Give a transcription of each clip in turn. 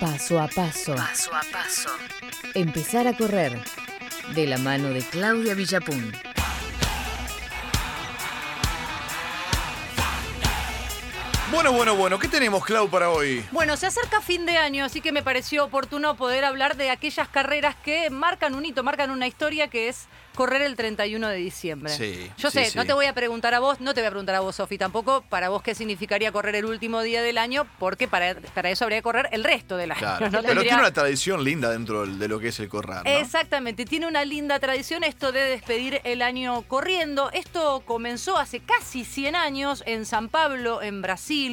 Paso a paso. Paso a paso. Empezar a correr. De la mano de Claudia Villapun. Bueno, bueno, bueno, ¿qué tenemos, Clau, para hoy? Bueno, se acerca fin de año, así que me pareció oportuno poder hablar de aquellas carreras que marcan un hito, marcan una historia que es correr el 31 de diciembre. Sí, Yo sí, sé, sí. no te voy a preguntar a vos, no te voy a preguntar a vos, Sofi, tampoco para vos qué significaría correr el último día del año, porque para, para eso habría que correr el resto del año. Claro, No pero tendría- tiene una tradición linda dentro de lo que es el correr, ¿no? Exactamente, tiene una linda tradición esto de despedir el año corriendo. Esto comenzó hace casi 100 años en San Pablo, en Brasil.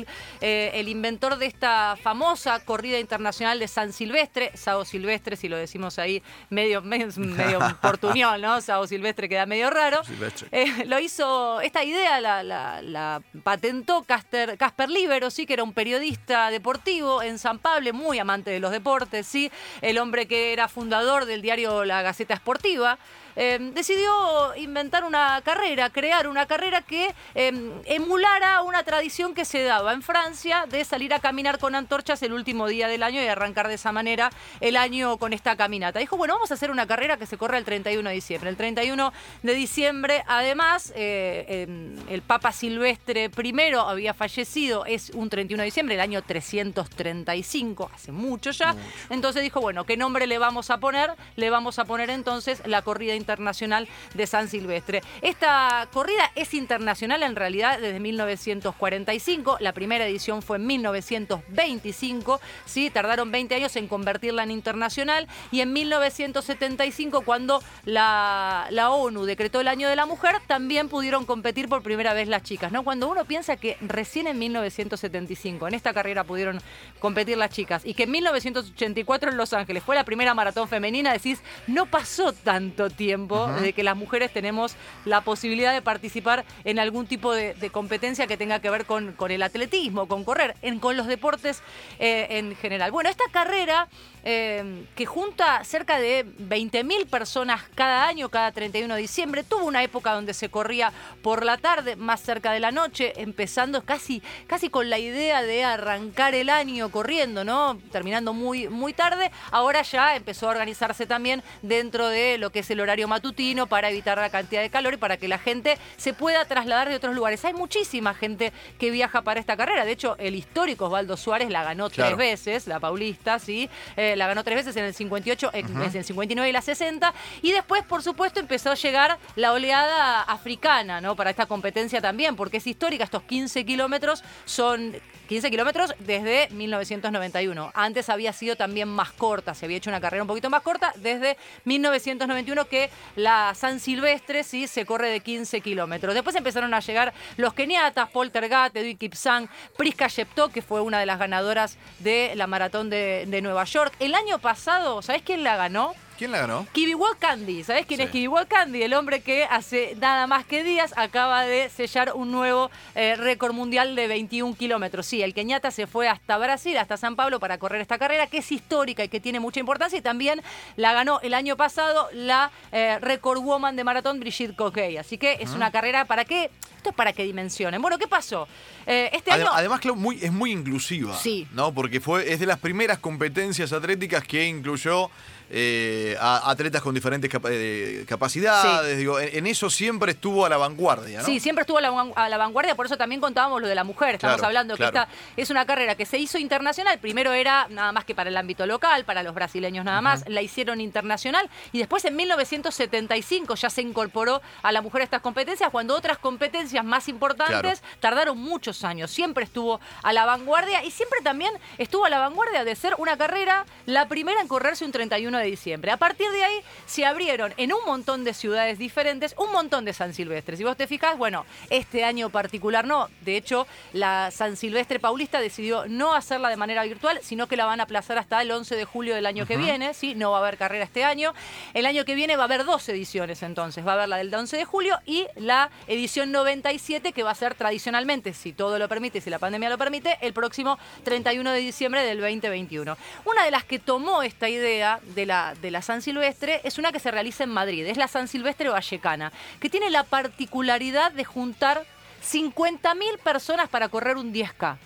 Eh, el inventor de esta famosa corrida internacional de San Silvestre, Sao Silvestre, si lo decimos ahí medio, medio, medio portuñol, ¿no? Sao Silvestre queda medio raro. Silvestre. Eh, lo hizo, esta idea la, la- la patentó Caster- Casper Libero, sí, que era un periodista deportivo en San Pablo, muy amante de los deportes, sí, el hombre que era fundador del diario La Gaceta Esportiva. Eh, decidió inventar una carrera, crear una carrera que eh, emulara una tradición que se daba en Francia de salir a caminar con antorchas el último día del año y arrancar de esa manera el año con esta caminata. Dijo, bueno, vamos a hacer una carrera que se corre el 31 de diciembre. El 31 de diciembre, además, eh, em, el Papa Silvestre I había fallecido, es un 31 de diciembre, el año 335, hace mucho ya. Entonces dijo, bueno, ¿qué nombre le vamos a poner? Le vamos a poner entonces la corrida internacional de San Silvestre. Esta corrida es internacional en realidad desde 1945, la primera edición fue en 1925, ¿sí? tardaron 20 años en convertirla en internacional y en 1975 cuando la, ONU decretó el año de la mujer también pudieron competir por primera vez las chicas, ¿no? Cuando uno piensa que recién en 1975 en esta carrera pudieron competir las chicas y que en 1984 en Los Ángeles fue la primera maratón femenina, decís, no pasó tanto tiempo de que las mujeres tenemos la posibilidad de participar en algún tipo de, de competencia que tenga que ver con, con el atletismo, con correr, en- con los deportes eh, en general. Bueno, esta carrera eh, que junta cerca de 20.000 personas cada año, cada 31 de diciembre, tuvo una época donde se corría por la tarde, más cerca de la noche, empezando casi, casi con la idea de arrancar el año corriendo, ¿no? Terminando muy, muy tarde. Ahora ya empezó a organizarse también dentro de lo que es el horario matutino para evitar la cantidad de calor y para que la gente se pueda trasladar de otros lugares. Hay muchísima gente que viaja para esta carrera. De hecho, el histórico Osvaldo Suárez la ganó Claro. tres veces, la paulista, sí. Eh, la ganó tres veces en el 58, en en el 59 y la 60. Y después, por supuesto, empezó a llegar la oleada africana, ¿no? Para esta competencia también, porque es histórica. Estos 15 kilómetros son 15 kilómetros desde 1991. Antes había sido también más corta, se había hecho una carrera un poquito más corta desde 1991 que la San Silvestre sí se corre de 15 kilómetros. Después empezaron a llegar los keniatas, Poltergat, Edwin Kipsang, Priska Shepto, que fue una de las ganadoras de la maratón de, de Nueva York. El año pasado, ¿sabés quién la ganó? ¿Quién la ganó? Kibiwal Candy, ¿sabés quién Sí. es Kibiwal Candy? El hombre que hace nada más que días acaba de sellar un nuevo eh, récord mundial de 21 kilómetros. Sí, el Kenyatta se fue hasta Brasil, hasta San Pablo para correr esta carrera que es histórica y que tiene mucha importancia y también la ganó el año pasado la eh, record woman de maratón Brigitte Coquet. Así que es una carrera para qué, esto es para que dimensionen. Bueno, ¿qué pasó? Eh, este año... Además, Clau, muy, es muy inclusiva. Sí. ¿no? Porque fue, es de las primeras competencias atléticas que incluyó eh, a atletas con diferentes eh, capacidades. Digo, en, en eso siempre estuvo a la vanguardia, ¿no? Sí, siempre estuvo a la, van- a la vanguardia, por eso también contábamos lo de la mujer. Estamos Claro, hablando que esta es una carrera que se hizo internacional. Primero era nada más que para el ámbito local, para los brasileños nada más. La hicieron internacional y después en 1975 ya se incorporó a la mujer a estas competencias, cuando otras competencias más importantes tardaron muchos años. Siempre estuvo a la vanguardia y siempre también estuvo a la vanguardia de ser una carrera, la primera en correrse un 31 de diciembre. A partir de ahí se abrieron en un montón de ciudades diferentes un montón de San Silvestres. Si vos te fijas, bueno, este año particular no. De hecho, la San Silvestre Paulista decidió no hacerla de manera virtual, sino que la van a aplazar hasta el 11 de julio del año que viene. ¿sí? No va a haber carrera este año. El año que viene va a haber dos ediciones entonces. Va a haber la del 11 de julio y la edición 97 que va a ser tradicionalmente, si todo lo permite, si la pandemia lo permite, el próximo 31 de diciembre del 2021. Una de las que tomó esta idea de la, de la San Silvestre es una que se realiza en Madrid, es la San Silvestre Vallecana, que tiene la particularidad de juntar 50.000 personas para correr un 10K.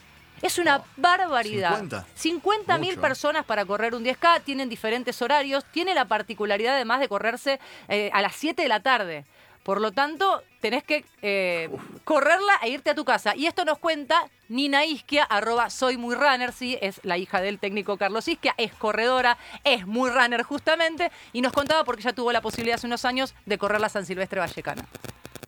Es una barbaridad. 50. 50 mil Mucho. personas para correr un 10K, tienen diferentes horarios, tiene la particularidad además de correrse eh, a las 7 de la tarde. Por lo tanto, tenés que eh, correrla e irte a tu casa. Y esto nos cuenta Nina Isquia, arroba soy muy runner, sí, es la hija del técnico Carlos Isquia, es corredora, es muy runner justamente, y nos contaba porque ya tuvo la posibilidad hace unos años de correr la San Silvestre Vallecana.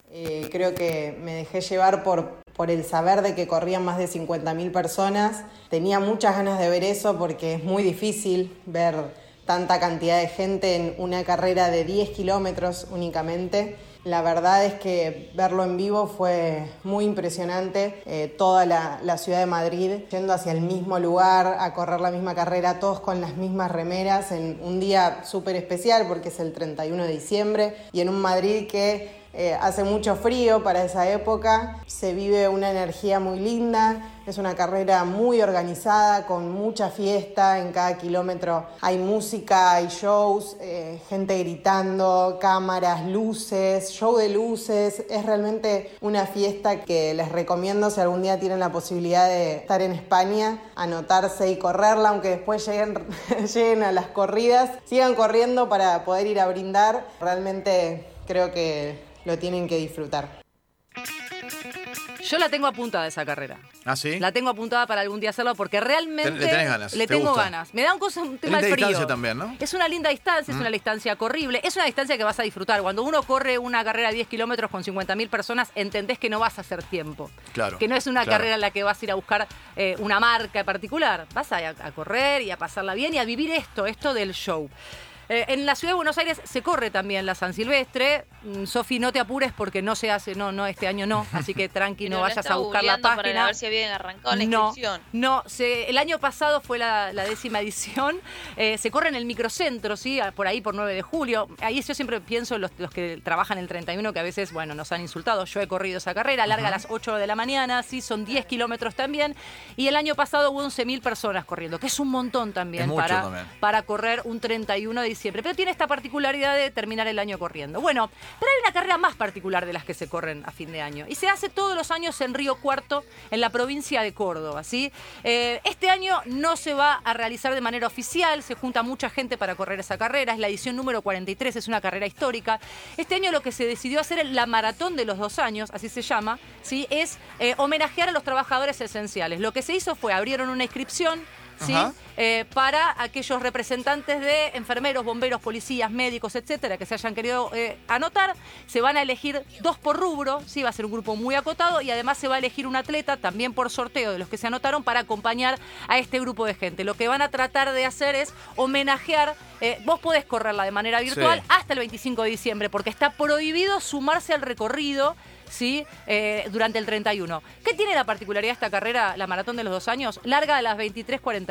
Eh, creo que me dejé llevar por, por el saber de que corrían más de 50.000 personas. Tenía muchas ganas de ver eso porque es muy difícil ver tanta cantidad de gente en una carrera de 10 kilómetros únicamente. La verdad es que verlo en vivo fue muy impresionante. Eh, toda la, la ciudad de Madrid yendo hacia el mismo lugar, a correr la misma carrera, todos con las mismas remeras, en un día súper especial porque es el 31 de diciembre y en un Madrid que eh, hace mucho frío para esa época, se vive una energía muy linda, es una carrera muy organizada, con mucha fiesta, en cada kilómetro hay música, hay shows, eh, gente gritando, cámaras, luces, show de luces, es realmente una fiesta que les recomiendo si algún día tienen la posibilidad de estar en España, anotarse y correrla, aunque después lleguen, lleguen a las corridas, sigan corriendo para poder ir a brindar, realmente creo que lo tienen que disfrutar. Yo la tengo apuntada esa carrera. ¿Ah, sí? La tengo apuntada para algún día hacerlo porque realmente le tenés ganas, le te tengo gusta. ganas. Me da un, cosa, un tema Linda de frío. distancia también, ¿no? Mm. Es una linda distancia, es una distancia corrible, es una distancia que vas a disfrutar. Cuando uno corre una carrera de 10 kilómetros con 50.000 personas, entendés que no vas a hacer tiempo. Claro, Que no es una claro. carrera en la que vas a ir a buscar eh, una marca en particular. Vas a, a correr y a pasarla bien y a vivir esto, esto del show. Eh, en la ciudad de Buenos Aires se corre también la San Silvestre. Mm, Sofi, no te apures porque no se hace, no, no, este año no. Así que tranqui, no vayas a buscar la googleando Para página. ver si habían arrancado la No, inscripción. no, se- el año pasado fue la, la décima edición. Eh, se corre en el microcentro, ¿sí? Ah, Por ahí, por 9 de julio. Ahí yo siempre pienso en los, los que trabajan el 31, que a veces, bueno, nos han insultado. Yo he corrido esa carrera, larga a las 8 de la mañana, sí, son 10 kilómetros también. Y el año pasado hubo 11.000 personas corriendo, que es un montón también, Es mucho para, también. para correr un 31 de diciembre. Pero tiene esta particularidad de terminar el año corriendo. Bueno, pero hay una carrera más particular de las que se corren a fin de año. Y se hace todos los años en Río Cuarto, en la provincia de Córdoba. ¿sí? Eh, este año no se va a realizar de manera oficial, se junta mucha gente para correr esa carrera. Es la edición número 43, es una carrera histórica. Este año lo que se decidió hacer en la maratón de los dos años, así se llama, ¿sí? es eh, homenajear a los trabajadores esenciales. Lo que se hizo fue abrieron una inscripción. ¿Sí? Eh, para aquellos representantes de enfermeros, bomberos, policías, médicos, etcétera, que se hayan querido eh, anotar. Se van a elegir dos por rubro, sí, va a ser un grupo muy acotado y además se va a elegir un atleta también por sorteo de los que se anotaron para acompañar a este grupo de gente. Lo que van a tratar de hacer es homenajear. eh, vos podés correrla de manera virtual Sí. hasta el 25 de diciembre, porque está prohibido sumarse al recorrido. ¿sí? Eh, durante el 31. ¿Qué tiene la particularidad de esta carrera, la maratón de los dos años? Larga a las 23.45.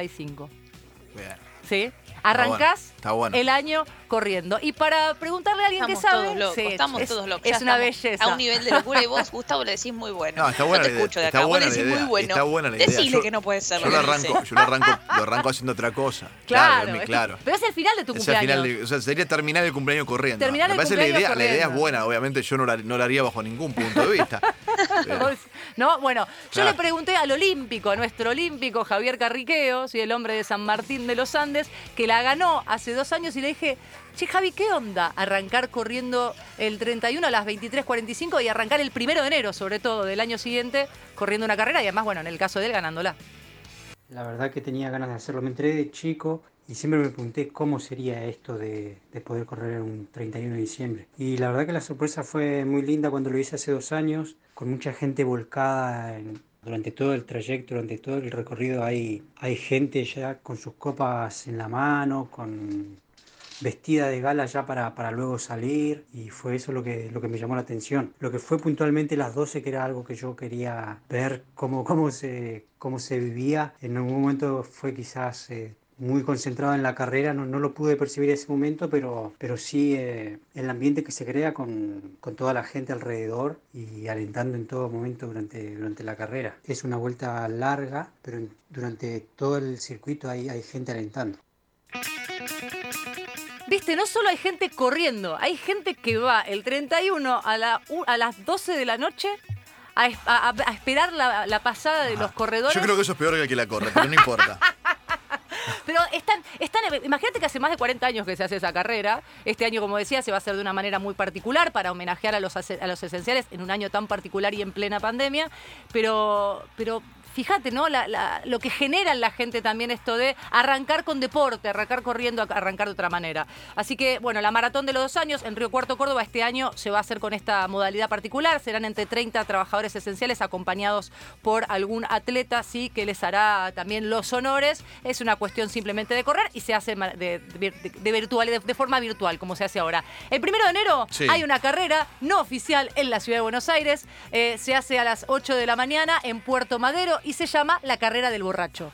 Bien. ¿sí? Arrancás Está bueno. el año corriendo. Y para preguntarle a alguien Estamos que sabe. todos locos, sí, estamos es, todos locos. Es ya una belleza. A un nivel de locura y vos, Gustavo, le decís muy bueno. No, está buena te la idea, escucho de está acá. Vos buena le la decís idea, muy bueno. está buena la idea. Decile Yo- que no puede ser. Yo lo arranco, yo lo arranco, lo arranco haciendo otra cosa. Claro, Claro, es- claro. pero es el final de tu cumpleaños. final de- o sea, sería terminar el cumpleaños corriendo. Terminar Me el parece la cumpleaños idea, la idea es buena, obviamente yo no la, no la haría bajo ningún punto de vista. Pero- No, bueno, yo Claro. le pregunté al olímpico, a nuestro olímpico Javier Carriqueo, ¿sí? el hombre de San Martín de los Andes, que la ganó hace dos años y le dije, che Javi, ¿qué onda arrancar corriendo el 31 a las 23.45 y arrancar el primero de enero, sobre todo, del año siguiente, corriendo una carrera y además, bueno, en el caso de él, ganándola? La verdad que tenía ganas de hacerlo. Me enteré de chico y siempre me pregunté cómo sería esto de, de poder correr un 31 de diciembre. Y la verdad que la sorpresa fue muy linda cuando lo hice hace dos años, con mucha gente volcada en- durante todo el trayecto, durante todo el recorrido. Hay, hay gente ya con sus copas en la mano, con vestida de gala ya para, para luego salir y fue eso lo que, lo que me llamó la atención. Lo que fue puntualmente las 12, que era algo que yo quería ver cómo, cómo, se, cómo se vivía. En algún momento fue quizás eh, muy concentrado en la carrera, no, no lo pude percibir en ese momento, pero, pero sí eh, el ambiente que se crea con, con toda la gente alrededor y alentando en todo momento durante, durante la carrera. Es una vuelta larga, pero durante todo el circuito hay, hay gente alentando. Viste, no solo hay gente corriendo, hay gente que va el 31 a, la, a las 12 de la noche a, a- a esperar la, la pasada de los corredores. Yo creo que eso es peor que el que la corre, pero no importa. Pero están, están, imagínate que hace más de 40 años que se hace esa carrera. Este año, como decía, se va a hacer de una manera muy particular para homenajear a los, a los esenciales en un año tan particular y en plena pandemia. Pero, pero fíjate, ¿no? La- la- lo que genera en la gente también esto de arrancar con deporte, arrancar corriendo, arrancar de otra manera. Así que, bueno, la maratón de los dos años en Río Cuarto, Córdoba, este año se va a hacer con esta modalidad particular. Serán entre 30 trabajadores esenciales acompañados por algún atleta, sí, que les hará también los honores. Es una cuestión simplemente de correr y se hace de, de- de virtual, de, de forma virtual, como se hace ahora. El primero de enero Sí. hay una carrera no oficial en la ciudad de Buenos Aires. Eh, se hace a las 8 de la mañana en Puerto Madero y se llama la carrera del borracho.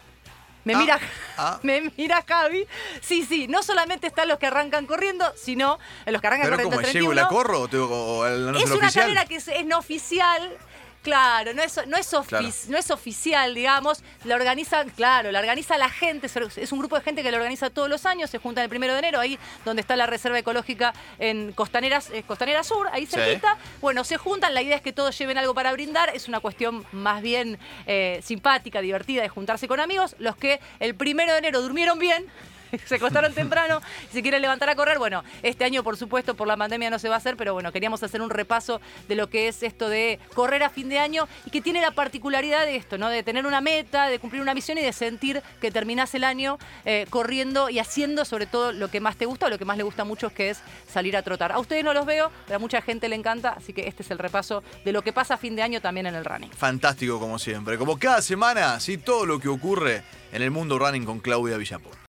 Me Ah, mira, ah. me mira Javi. Sí, sí, no solamente están los que arrancan corriendo, sino los que arrancan Pero corriendo como el llego y la 31. corro o, tengo, o el- no es una oficial. carrera que es, es no oficial. Claro, no es, no, es ofi- Claro. no es oficial, digamos. La organiza, claro, la organiza la gente. Es un grupo de gente que la organiza todos los años. Se juntan el primero de enero, ahí donde está la reserva ecológica en Costaneras, eh, Costanera Sur, ahí Sí. cerquita. Bueno, se juntan. La idea es que todos lleven algo para brindar. Es una cuestión más bien eh, simpática, divertida de juntarse con amigos. Los que el primero de enero durmieron bien. Se acostaron temprano, y se quieren levantar a correr. Bueno, este año, por supuesto, por la pandemia no se va a hacer, pero bueno, queríamos hacer un repaso de lo que es esto de correr a fin de año y que tiene la particularidad de esto, ¿no? De tener una meta, de cumplir una misión y de sentir que terminás el año eh, corriendo y haciendo sobre todo lo que más te gusta o lo que más le gusta a muchos, que es salir a trotar. A ustedes no los veo, pero a mucha gente le encanta, así que este es el repaso de lo que pasa a fin de año también en el running. Fantástico como siempre. Como cada semana, sí, todo lo que ocurre en el mundo running con Claudia Villapur.